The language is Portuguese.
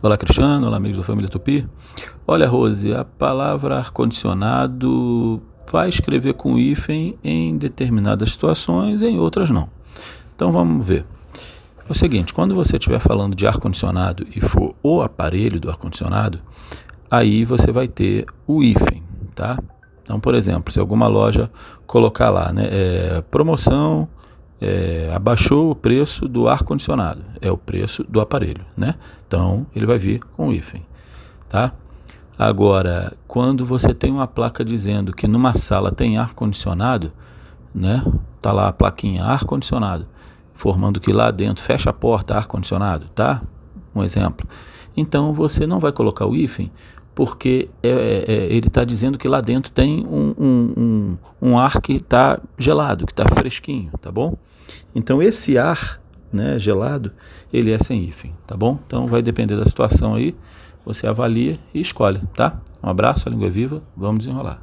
Olá, Cristiano. Olá, amigos da família Tupi. Olha, Rose, a palavra ar-condicionado vai escrever com hífen em determinadas situações, em outras não. Então vamos ver. É o seguinte, quando você estiver falando de ar-condicionado e for o aparelho do ar-condicionado, aí você vai ter o hífen, tá? Então, por exemplo, se alguma loja colocar lá, né, é, promoção é, abaixou o preço do ar-condicionado, é o preço do aparelho, né? Então ele vai vir com o hífen, tá? Agora, quando você tem uma placa dizendo que numa sala tem ar-condicionado, né? Tá lá a plaquinha ar-condicionado, formando que lá dentro fecha a porta ar-condicionado, tá? Um exemplo. Então você não vai colocar o hífen porque é, é, é ele está dizendo que lá dentro tem um, um, um, um ar que está gelado, que está fresquinho, tá bom? Então esse ar né, gelado, ele é sem hífen, tá bom? Então vai depender da situação aí, você avalia e escolhe, tá? Um abraço, a língua é viva, vamos desenrolar.